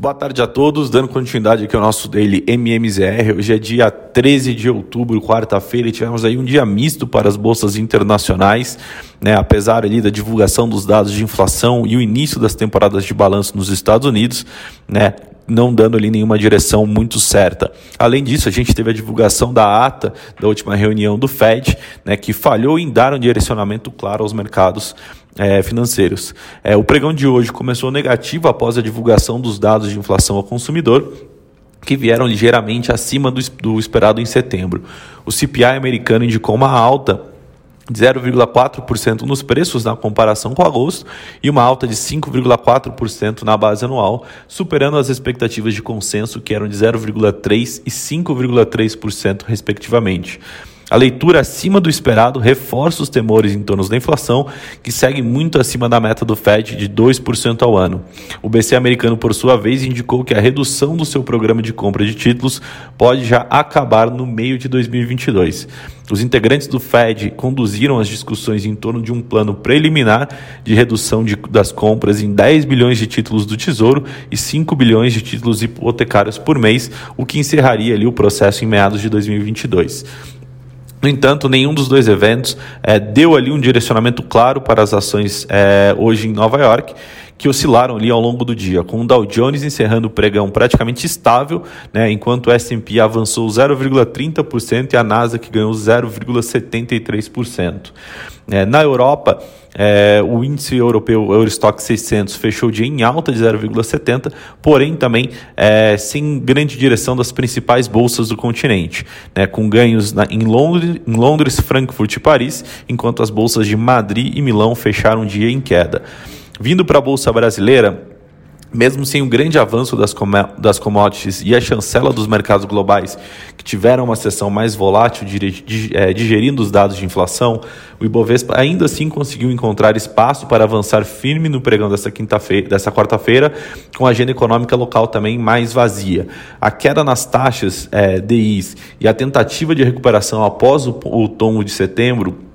Boa tarde a todos, dando continuidade aqui ao nosso Daily MMZR. Hoje é dia 13 de outubro, quarta-feira, e tivemos aí um dia misto para as bolsas internacionais, né? Apesar ali da divulgação dos dados de inflação e o início das temporadas de balanço nos Estados Unidos, né? Não dando ali nenhuma direção muito certa. Além disso, a gente teve a divulgação da ata da última reunião do Fed, né, que falhou em dar um direcionamento claro aos mercados é, financeiros. É, o pregão de hoje começou negativo após a divulgação dos dados de inflação ao consumidor, que vieram ligeiramente acima do, do esperado em setembro. O CPI americano indicou uma alta de 0,4% nos preços na comparação com agosto e uma alta de 5,4% na base anual, superando as expectativas de consenso que eram de 0,3% e 5,3%, respectivamente. A leitura acima do esperado reforça os temores em torno da inflação, que segue muito acima da meta do Fed de 2% ao ano. O BC americano, por sua vez, indicou que a redução do seu programa de compra de títulos pode já acabar no meio de 2022. Os integrantes do Fed conduziram as discussões em torno de um plano preliminar de redução de, das compras em 10 bilhões de títulos do Tesouro e 5 bilhões de títulos hipotecários por mês, o que encerraria ali o processo em meados de 2022. No entanto, nenhum dos dois eventos é, deu ali um direcionamento claro para as ações é, hoje em Nova York, que oscilaram ali ao longo do dia, com o Dow Jones encerrando o pregão praticamente estável, né, enquanto o S&P avançou 0,30% e a Nasdaq ganhou 0,73%. É, na Europa, é, o índice europeu Eurostock 600 fechou o dia em alta de 0,70, porém também é, sem grande direção das principais bolsas do continente, né, com ganhos na, em, Londres, em Londres, Frankfurt e Paris, enquanto as bolsas de Madrid e Milão fecharam o dia em queda. Vindo para a bolsa brasileira, mesmo sem o grande avanço das, das commodities e a chancela dos mercados globais, que tiveram uma sessão mais volátil, é, digerindo os dados de inflação, o Ibovespa ainda assim conseguiu encontrar espaço para avançar firme no pregão dessa dessa quarta-feira, com a agenda econômica local também mais vazia. A queda nas taxas é, DIs e a tentativa de recuperação após o, o tombo de setembro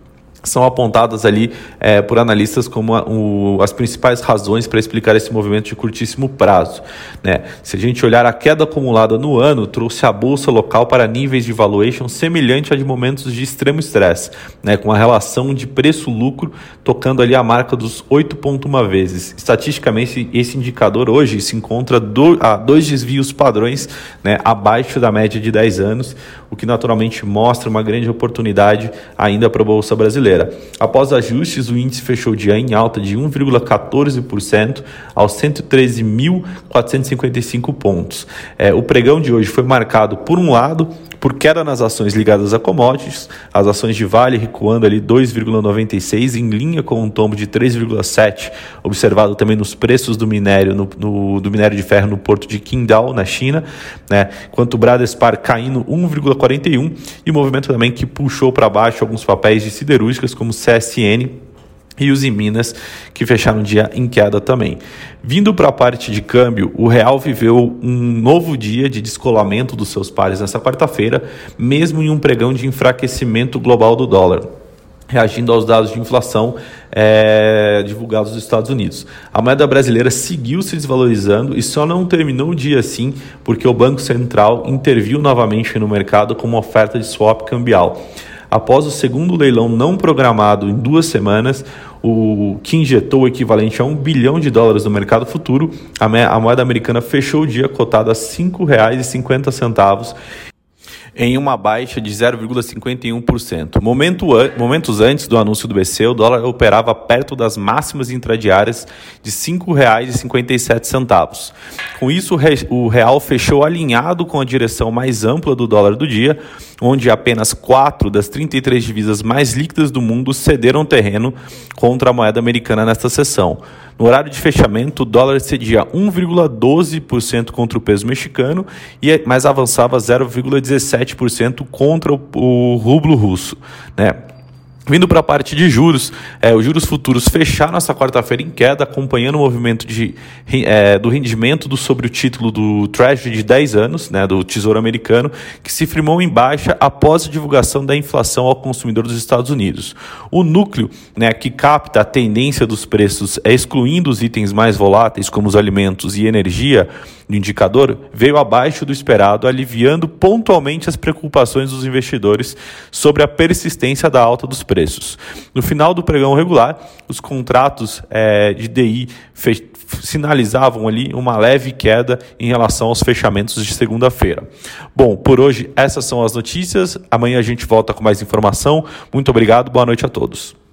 são apontadas ali é, por analistas como a, o, as principais razões para explicar esse movimento de curtíssimo prazo. Né? Se a gente olhar a queda acumulada no ano, trouxe a bolsa local para níveis de valuation semelhante a de momentos de extremo estresse, né? com a relação de preço-lucro tocando ali a marca dos 8,1 vezes. Estatisticamente, esse indicador hoje se encontra do, a dois desvios padrões né? abaixo da média de 10 anos, o que naturalmente mostra uma grande oportunidade ainda para a Bolsa Brasileira. Após ajustes, o índice fechou o dia em alta de 1,14% aos 113.455 pontos. É, o pregão de hoje foi marcado, por um lado, por queda nas ações ligadas a commodities, as ações de Vale recuando ali 2,96 em linha com um tombo de 3,7, observado também nos preços do minério no, no, do minério de ferro no porto de Qingdao, na China, né? Enquanto o Bradespar caindo 1,41 e o movimento também que puxou para baixo alguns papéis de siderúrgicas como CSN e os em Minas, que fecharam o dia em queda também. Vindo para a parte de câmbio, o real viveu um novo dia de descolamento dos seus pares nessa quarta-feira, mesmo em um pregão de enfraquecimento global do dólar reagindo aos dados de inflação é, divulgados nos Estados Unidos. A moeda brasileira seguiu se desvalorizando e só não terminou o dia assim porque o Banco Central interviu novamente no mercado com uma oferta de swap cambial. Após o segundo leilão não programado em duas semanas, o que injetou o equivalente a um bilhão de dólares no mercado futuro, a moeda americana fechou o dia cotada a R$ 5,50 em uma baixa de 0,51%. Momento an momentos antes do anúncio do BC, o dólar operava perto das máximas intradiárias de R$ 5,57. Com isso, o real fechou alinhado com a direção mais ampla do dólar do dia, onde apenas quatro das 33 divisas mais líquidas do mundo cederam terreno contra a moeda americana nesta sessão. No horário de fechamento, o dólar cedia 1,12% contra o peso mexicano, e mas avançava 0,17% contra o, o rublo russo. Né? Vindo para a parte de juros, é, os juros futuros fecharam essa quarta-feira em queda, acompanhando o movimento de, é, do rendimento do, sobre o título do Treasury de 10 anos, né, do Tesouro Americano, que se firmou em baixa após a divulgação da inflação ao consumidor dos Estados Unidos. O núcleo, né, que capta a tendência dos preços, é, excluindo os itens mais voláteis, como os alimentos e energia, do indicador, veio abaixo do esperado, aliviando pontualmente as preocupações dos investidores sobre a persistência da alta dos preços preços. No final do pregão regular, os contratos é, de DI sinalizavam ali uma leve queda em relação aos fechamentos de segunda-feira. Bom, por hoje essas são as notícias. Amanhã a gente volta com mais informação. Muito obrigado, boa noite a todos.